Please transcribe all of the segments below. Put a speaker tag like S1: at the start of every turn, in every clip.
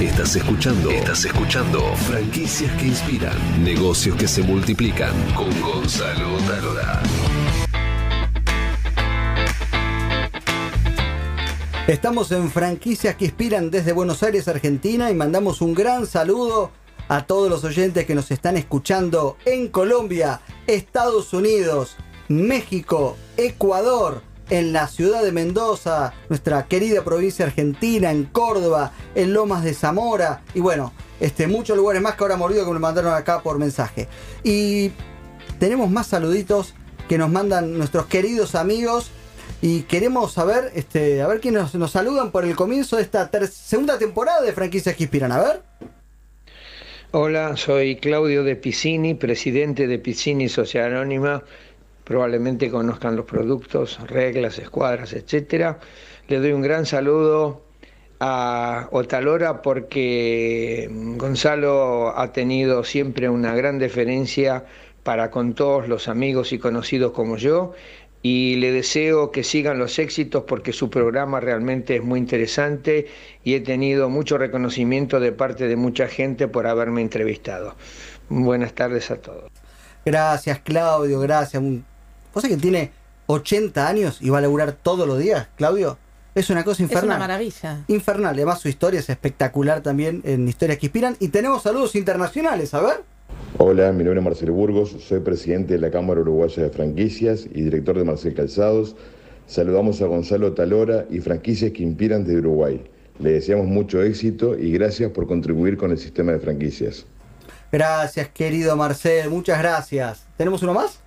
S1: Estás escuchando. Estás escuchando. Franquicias que inspiran. Negocios que se multiplican. Con Gonzalo Talora.
S2: Estamos en franquicias que inspiran desde Buenos Aires, Argentina, y mandamos un gran saludo a todos los oyentes que nos están escuchando en Colombia, Estados Unidos, México, Ecuador, en la ciudad de Mendoza, nuestra querida provincia argentina, en Córdoba, en Lomas de Zamora y bueno, este, muchos lugares más que ahora morido que me mandaron acá por mensaje. Y tenemos más saluditos que nos mandan nuestros queridos amigos y queremos saber, este, a ver quiénes nos, saludan por el comienzo de esta segunda temporada de Franquicias que Inspiran. A ver.
S3: Hola, soy Claudio de Piscini, presidente de Piscini Social Anónima probablemente conozcan los productos, reglas, escuadras, etcétera. Le doy un gran saludo a Otalora porque Gonzalo ha tenido siempre una gran deferencia para con todos los amigos y conocidos como yo y le deseo que sigan los éxitos porque su programa realmente es muy interesante y he tenido mucho reconocimiento de parte de mucha gente por haberme entrevistado. Buenas tardes a todos.
S2: Gracias Claudio, gracias. ¿Vos que tiene 80 años y va a laburar todos los días, Claudio? Es una cosa infernal. Es
S4: una maravilla.
S2: Infernal. Además, su historia es espectacular también en Historias que Inspiran. Y tenemos saludos internacionales, a ver.
S5: Hola, mi nombre es Marcelo Burgos, soy presidente de la Cámara Uruguaya de Franquicias y director de Marcel Calzados. Saludamos a Gonzalo Talora y Franquicias que Inspiran de Uruguay. Le deseamos mucho éxito y gracias por contribuir con el sistema de franquicias.
S2: Gracias, querido Marcel, muchas gracias. ¿Tenemos uno más?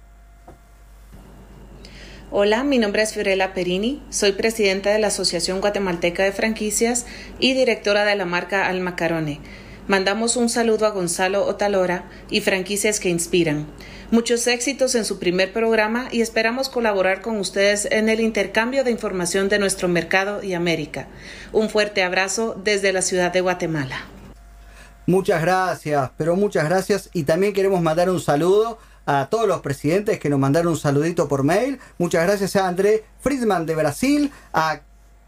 S6: Hola, mi nombre es Fiorella Perini, soy presidenta de la Asociación Guatemalteca de Franquicias y directora de la marca Almacarone. Mandamos un saludo a Gonzalo Otalora y franquicias que inspiran. Muchos éxitos en su primer programa y esperamos colaborar con ustedes en el intercambio de información de nuestro mercado y América. Un fuerte abrazo desde la ciudad de Guatemala.
S2: Muchas gracias, pero muchas gracias y también queremos mandar un saludo a todos los presidentes que nos mandaron un saludito por mail. Muchas gracias a André Friedman de Brasil, a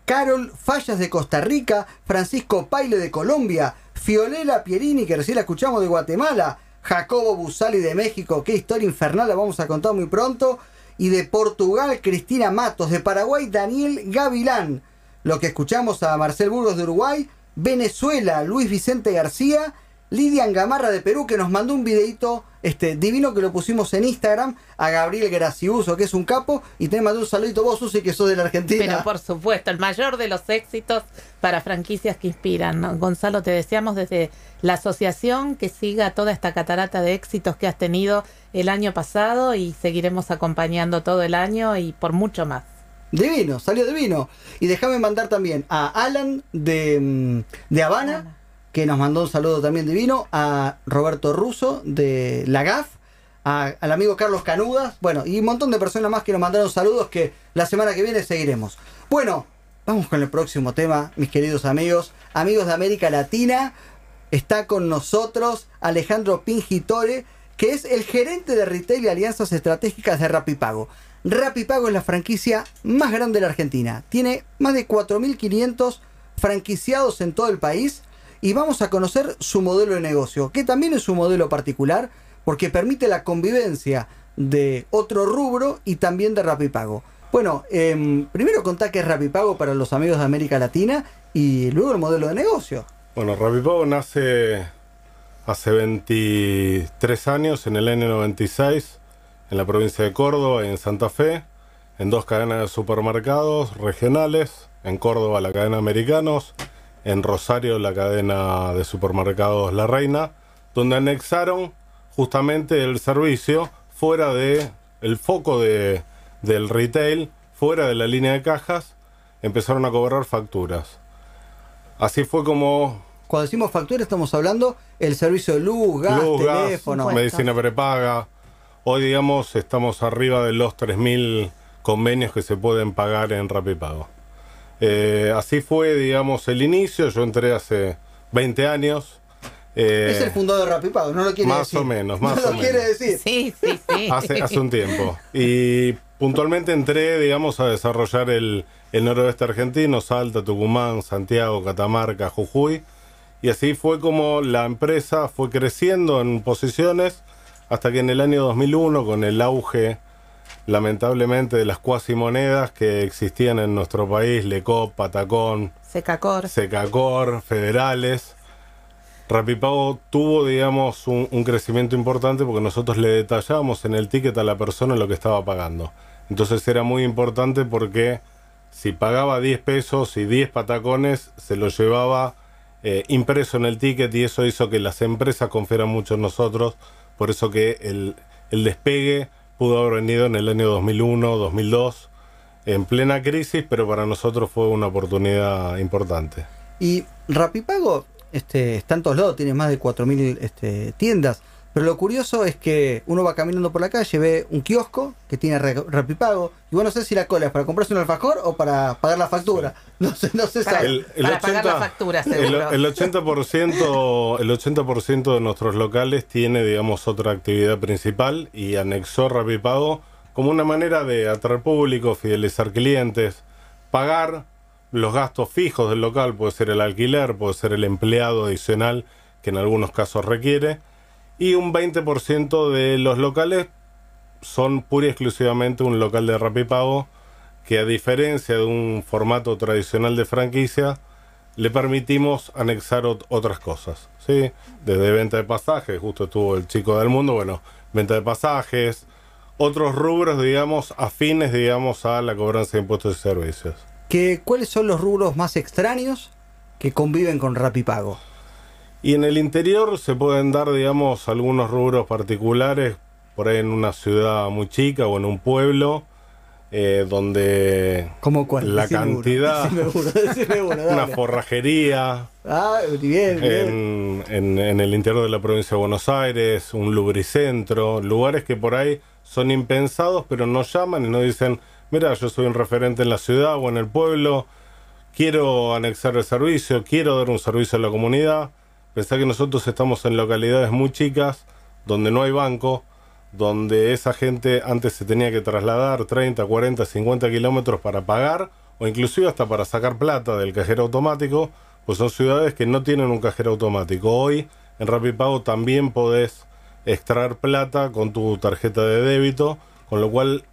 S2: Carol Fallas de Costa Rica, Francisco Paile de Colombia, Fiolela Pierini, que recién la escuchamos de Guatemala, Jacobo Busali de México, qué historia infernal la vamos a contar muy pronto, y de Portugal, Cristina Matos, de Paraguay, Daniel Gavilán. Lo que escuchamos a Marcel Burgos de Uruguay, Venezuela, Luis Vicente García, Lidian Gamarra de Perú, que nos mandó un videito este, divino que lo pusimos en Instagram a Gabriel Graciuso, que es un capo, y te mandó un saludito vos, Susi, que sos de la Argentina.
S4: Pero por supuesto, el mayor de los éxitos para franquicias que inspiran. Gonzalo, te deseamos desde la asociación que siga toda esta catarata de éxitos que has tenido el año pasado y seguiremos acompañando todo el año y por mucho más.
S2: Divino, salió divino. Y déjame mandar también a Alan de, mm, de Habana que nos mandó un saludo también divino, a Roberto Russo de la GAF, al amigo Carlos Canudas, bueno, y un montón de personas más que nos mandaron saludos que la semana que viene seguiremos. Bueno, vamos con el próximo tema, mis queridos amigos, amigos de América Latina, está con nosotros Alejandro Pingitore, que es el gerente de retail y alianzas estratégicas de Rapipago. Rapipago es la franquicia más grande de la Argentina. Tiene más de 4.500 franquiciados en todo el país y vamos a conocer su modelo de negocio, que también es un modelo particular porque permite la convivencia de otro rubro y también de Rapipago. Bueno, eh, primero contá qué es Rapipago para los amigos de América Latina y luego el modelo de negocio.
S7: Bueno, Rapipago nace hace 23 años, en el N96, en la provincia de Córdoba y en Santa Fe, en dos cadenas de supermercados regionales, en Córdoba la cadena Americanos, en Rosario, la cadena de supermercados La Reina, donde anexaron justamente el servicio fuera de el foco de, del retail, fuera de la línea de cajas, empezaron a cobrar facturas. Así fue como...
S2: Cuando decimos factura estamos hablando el servicio de luz, gas, teléfono.
S7: medicina prepaga. Hoy, digamos, estamos arriba de los 3.000 convenios que se pueden pagar en Rapipago. Eh, así fue, digamos, el inicio. Yo entré hace 20 años.
S2: Eh, es el fundador de Rapipago, no lo quiere
S7: más
S2: decir.
S7: O menos, más
S2: no
S7: o
S2: lo quiere decir.
S4: Sí, sí, sí.
S7: Hace, hace, un tiempo. Y puntualmente entré, digamos, a desarrollar el, el noroeste argentino, Salta, Tucumán, Santiago, Catamarca, Jujuy. Y así fue como la empresa fue creciendo en posiciones hasta que en el año 2001, con el auge lamentablemente de las cuasimonedas que existían en nuestro país, Lecop, Patacón,
S4: Secacor,
S7: Secacor, Federales, Rapipago tuvo, digamos, un, un, crecimiento importante porque nosotros le detallábamos en el ticket a la persona lo que estaba pagando. Entonces era muy importante porque si pagaba 10 pesos y 10 patacones, se lo llevaba eh, impreso en el ticket y eso hizo que las empresas confiaran mucho en nosotros. Por eso que el, el despegue pudo haber venido en el año 2001, 2002, en plena crisis, pero para nosotros fue una oportunidad importante.
S2: Y Rapipago este, está en todos lados, tiene más de 4.000 este, tiendas. Pero lo curioso es que uno va caminando por la calle, ve un kiosco que tiene Rapipago, y bueno, no sé si la cola es para comprarse un alfajor o para pagar la factura. No sé, no sé
S4: para,
S7: el, el
S4: para
S7: 80,
S4: pagar la factura, seguro.
S7: El, el 80%, el 80% de nuestros locales tiene, digamos, otra actividad principal y anexó Rapipago como una manera de atraer público, fidelizar clientes, pagar los gastos fijos del local, puede ser el alquiler, puede ser el empleado adicional que en algunos casos requiere y un 20% de los locales son pura y exclusivamente un local de Rapipago que a diferencia de un formato tradicional de franquicia le permitimos anexar ot otras cosas, ¿sí? Desde venta de pasajes, justo estuvo el chico del mundo, bueno, venta de pasajes, otros rubros, digamos, afines, digamos, a la cobranza de impuestos y servicios.
S2: ¿Qué, ¿Cuáles son los rubros más extraños que conviven con Rapipago?
S7: Y en el interior se pueden dar, digamos, algunos rubros particulares, por ahí en una ciudad muy chica o en un pueblo, eh, donde
S2: ¿Cómo cuál?
S7: la
S2: Decime
S7: cantidad,
S2: uno, decime uno, decime uno,
S7: una forrajería,
S2: Ah, bien, bien.
S7: en, en- en el interior de la provincia de Buenos Aires, un lubricentro, lugares que por ahí son impensados, pero nos llaman y nos dicen, mira, yo soy un referente en la ciudad o en el pueblo, quiero anexar el servicio, quiero dar un servicio a la comunidad. Pensá que nosotros estamos en localidades muy chicas, donde no hay banco, donde esa gente antes se tenía que trasladar 30, 40, 50 kilómetros para pagar, o inclusive hasta para sacar plata del cajero automático, pues son ciudades que no tienen un cajero automático. Hoy en Rapipago también podés extraer plata con tu tarjeta de débito, con lo cual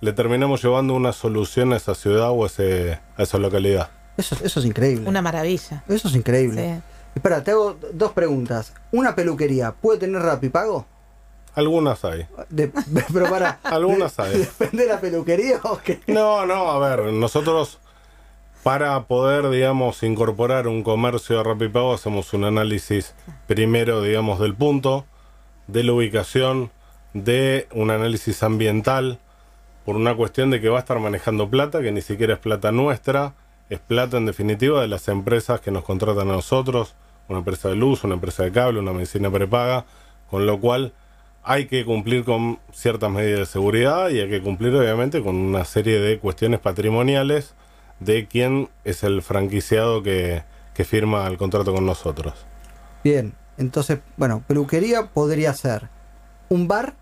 S7: le terminamos llevando una solución a esa ciudad o a, ese- a esa localidad.
S2: Eso, eso es increíble.
S4: Una maravilla.
S2: Eso es increíble.
S4: Sí.
S2: Espera, te hago dos preguntas. ¿Una peluquería puede tener Rapipago?
S7: Algunas hay.
S2: De, pero para.
S7: Algunas
S2: de-
S7: hay.
S2: ¿Depende de la peluquería o qué?
S7: No, no, a ver, nosotros para poder, digamos, incorporar un comercio a Rapipago hacemos un análisis primero, digamos, del punto, de la ubicación, de un análisis ambiental, por una cuestión de que va a estar manejando plata, que ni siquiera es plata nuestra, es plata en definitiva de las empresas que nos contratan a nosotros, una empresa de luz, una empresa de cable, una medicina prepaga, con lo cual hay que cumplir con ciertas medidas de seguridad y hay que cumplir obviamente con una serie de cuestiones patrimoniales de quién es el franquiciado que, que firma el contrato con nosotros.
S2: Bien, entonces, bueno, peluquería podría ser un bar.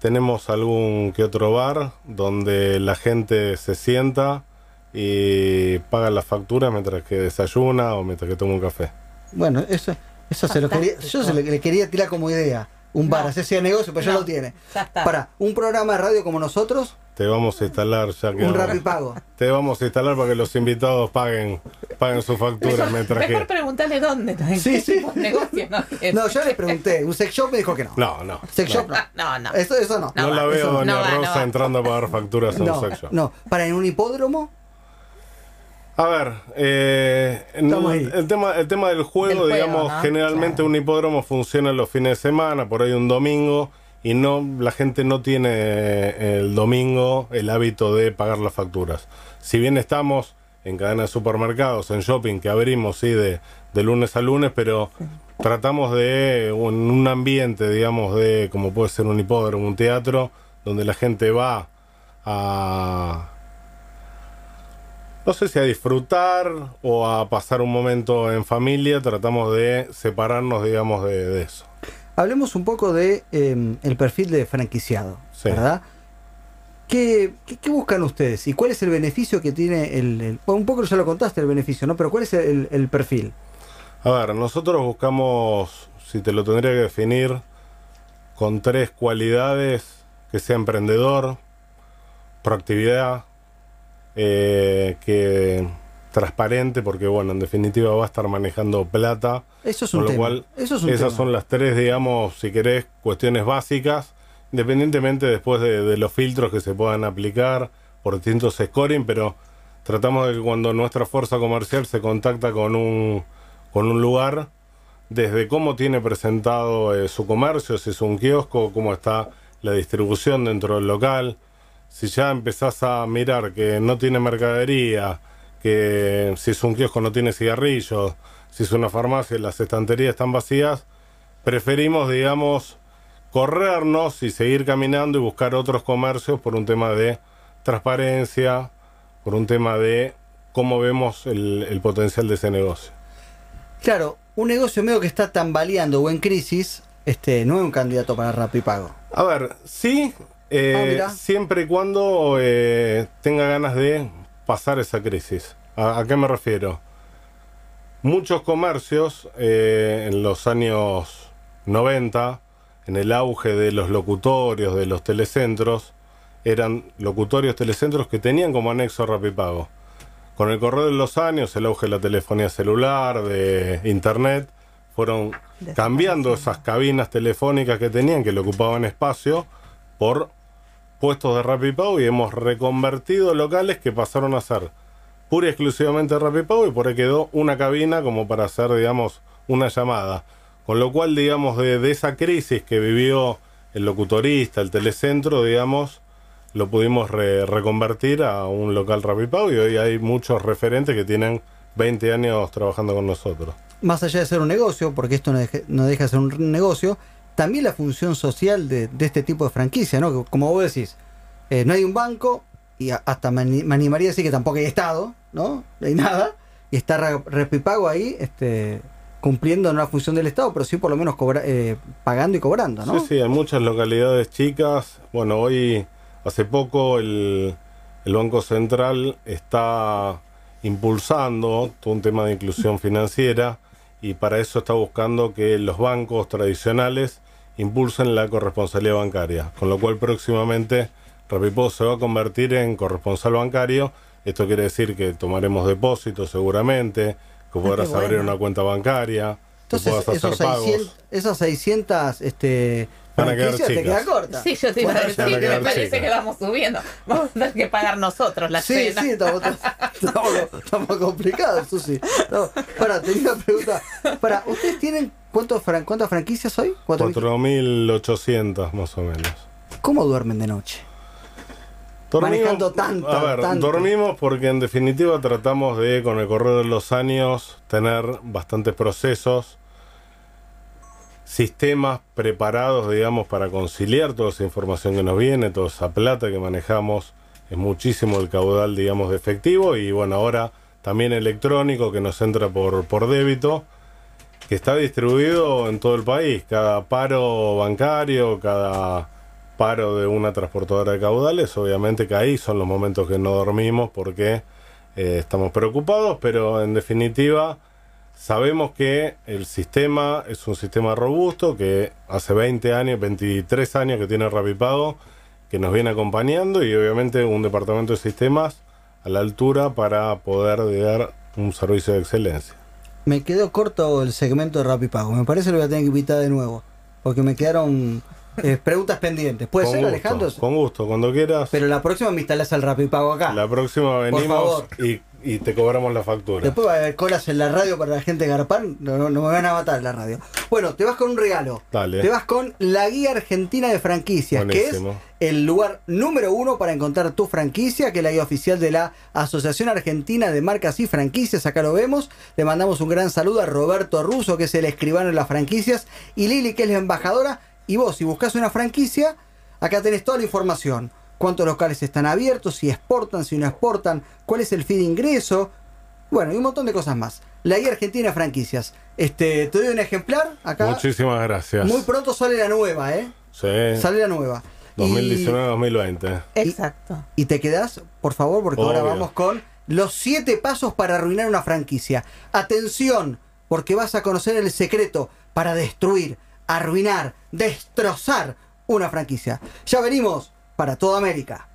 S7: Tenemos algún que otro bar donde la gente se sienta y paga la factura mientras que desayuna o mientras que toma un café.
S2: Bueno, eso, eso se lo quería. Yo se le, le quería tirar como idea. Un bar,
S4: No.
S2: así sea negocio, pero ya
S4: No.
S2: lo tiene.
S4: Ya está.
S2: Para un programa de radio como nosotros,
S7: Te vamos a instalar ya que
S2: un Rapipago.
S7: te vamos a instalar para que los invitados paguen paguen sus facturas mientras
S4: mejor
S7: que
S4: preguntarle dónde. ¿En
S2: Sí, sí.
S4: negocio? No,
S2: No, yo le pregunté. Un sex shop me dijo que no.
S7: no no
S2: Sex shop no.
S4: No, no.
S2: Eso, eso no.
S7: no,
S4: No
S7: la veo doña
S4: No va, no
S7: Rosa
S4: va.
S7: entrando a pagar facturas en
S2: No,
S7: un sex shop.
S2: no. Para en un hipódromo,
S7: A ver, eh, el, tema, el tema del juego,
S4: Del juego,
S7: digamos,
S4: ¿no?
S7: generalmente
S4: Claro.
S7: un hipódromo funciona los fines de semana, por ahí un domingo, y no la gente no tiene el domingo el hábito de pagar las facturas. Si bien estamos en cadena de supermercados, en shopping, que abrimos, sí, de, de lunes a lunes, pero tratamos de un, un ambiente, digamos, de como puede ser un hipódromo, un teatro, donde la gente va a no sé si a disfrutar o a pasar un momento en familia, tratamos de separarnos, digamos, de, de eso.
S2: hablemos un poco de eh, el perfil de franquiciado,
S7: Sí.
S2: ¿verdad? ¿Qué, qué, qué buscan ustedes? ¿Y cuál es el beneficio que tiene el, un poco ya lo contaste el beneficio, ¿no? Pero ¿cuál es el, el perfil?
S7: A ver, nosotros buscamos, si te lo tendría que definir, con tres cualidades, que sea emprendedor, proactividad, eh, que transparente, porque bueno, en definitiva va a estar manejando plata.
S2: Eso es un
S7: con lo
S2: tema.
S7: cual,
S2: Eso es un
S7: esas
S2: tema.
S7: son las tres, digamos, si querés, cuestiones básicas, independientemente después de, de los filtros que se puedan aplicar por distintos scoring, pero tratamos de que cuando nuestra fuerza comercial se contacta con un, con un lugar, desde cómo tiene presentado eh, su comercio, si es un kiosco, cómo está la distribución dentro del local, si ya empezás a mirar que no tiene mercadería, que si es un kiosco no tiene cigarrillos, si es una farmacia y las estanterías están vacías, preferimos, digamos, corrernos y seguir caminando y buscar otros comercios por un tema de transparencia, por un tema de cómo vemos el, el potencial de ese negocio.
S2: Claro, un negocio medio que está tambaleando o en crisis, este, no es un candidato para Rapipago.
S7: A ver, sí, eh,
S2: Ah,
S7: siempre y cuando eh, tenga ganas de pasar esa crisis. ¿A, a qué me refiero? Muchos comercios eh, en los años 90, en el auge de los locutorios, de los telecentros, eran locutorios telecentros que tenían como anexo Rapipago. Con el correr de los años, el auge de la telefonía celular, de internet, fueron cambiando esas cabinas telefónicas que tenían, que le ocupaban espacio, por puestos de Rapipago y hemos reconvertido locales que pasaron a ser pura y exclusivamente Rapipago y por ahí quedó una cabina como para hacer, digamos, una llamada. Con lo cual, digamos, de, esa crisis que vivió el locutorista, el telecentro, digamos, lo pudimos re- reconvertir a un local Rapipago y hoy hay muchos referentes que tienen 20 años trabajando con nosotros.
S2: Más allá de ser un negocio, porque esto no no deja de ser un negocio, también la función social de, de este tipo de franquicia, ¿no? Como vos decís, eh, no hay un banco, y hasta me, ani- me animaría a decir que tampoco hay Estado, ¿no? Hay nada, y está Rapipago ahí, este cumpliendo la función del Estado, pero sí por lo menos cobra- eh, pagando y cobrando, ¿no?
S7: Sí, sí, en muchas localidades chicas. Bueno, hoy, hace poco, el, el Banco Central está impulsando todo un tema de inclusión financiera y para eso está buscando que los bancos tradicionales impulsen la corresponsabilidad bancaria, con lo cual próximamente Rapipo se va a convertir en corresponsal bancario. Esto quiere decir que tomaremos depósitos seguramente, que podrás
S2: Ah, qué
S7: abrir una cuenta bancaria, que
S2: Entonces,
S7: puedas hacer
S2: esos
S7: pagos.
S2: 600, esas 600 este,
S7: Van a quedar
S2: te queda corta.
S4: Sí, yo te iba a decir me parece
S7: chicas.
S4: que vamos subiendo. Vamos a tener que pagar nosotros la
S2: Sí,
S4: cena.
S2: sí, estamos, estamos, estamos complicados, Susi. No, para, tenía una pregunta. Para, ¿ustedes tienen cuántos fran- cuántas franquicias hoy? ¿Cuatro mil?
S7: 4.800 más o menos.
S2: ¿Cómo duermen de noche? Manejando tanta,
S7: A ver,
S2: tanto.
S7: dormimos porque en definitiva tratamos de, con el correr de los años, tener bastantes procesos, sistemas preparados, digamos, para conciliar toda esa información que nos viene, toda esa plata que manejamos. Es muchísimo el caudal, digamos, de efectivo y bueno, ahora también electrónico que nos entra por, por débito que está distribuido en todo el país. Cada paro bancario, cada paro de una transportadora de caudales, obviamente que ahí son los momentos que no dormimos porque eh, estamos preocupados, pero en definitiva sabemos que el sistema es un sistema robusto, que hace 20 años, 23 años que tiene Rapipago, que nos viene acompañando y obviamente un departamento de sistemas a la altura para poder dar un servicio de excelencia.
S2: Me quedó corto el segmento de Rapipago. Me parece que lo voy a tener que invitar de nuevo. Porque me quedaron eh, preguntas pendientes. ¿Puede
S7: Con
S2: ser,
S7: gusto,
S2: Alejandro?
S7: Con gusto, cuando quieras.
S2: Pero la próxima me instalás el Rapipago acá.
S7: La próxima venimos
S2: favor.
S7: y, y te cobramos la factura.
S2: Después va a haber colas en la radio para la gente Garpar. No, no, no me van a matar en la radio. Bueno, te vas con un regalo.
S7: Dale.
S2: Te vas con la Guía Argentina de Franquicias,
S7: Buenísimo.
S2: que es el lugar número uno para encontrar tu franquicia, que es la guía oficial de la Asociación Argentina de Marcas y Franquicias. Acá lo vemos. Le mandamos un gran saludo a Roberto Russo, que es el escribano de las franquicias, y Lili, que es la embajadora. Y vos, si buscas una franquicia, acá tenés toda la información. Cuántos locales están abiertos, si exportan, si no exportan, cuál es el fee de ingreso, bueno, y un montón de cosas más. La guía argentina de franquicias. Este, te doy un ejemplar acá.
S7: Muchísimas gracias.
S2: Muy pronto sale la nueva, ¿eh?
S7: Sí.
S2: Sale la nueva. Y-
S7: 2019-2020.
S4: Exacto.
S2: Y, te quedás, por favor, porque ahora vamos con los siete pasos para arruinar una franquicia. Atención, porque vas a conocer el secreto para destruir, arruinar, destrozar una franquicia. Ya venimos para toda América.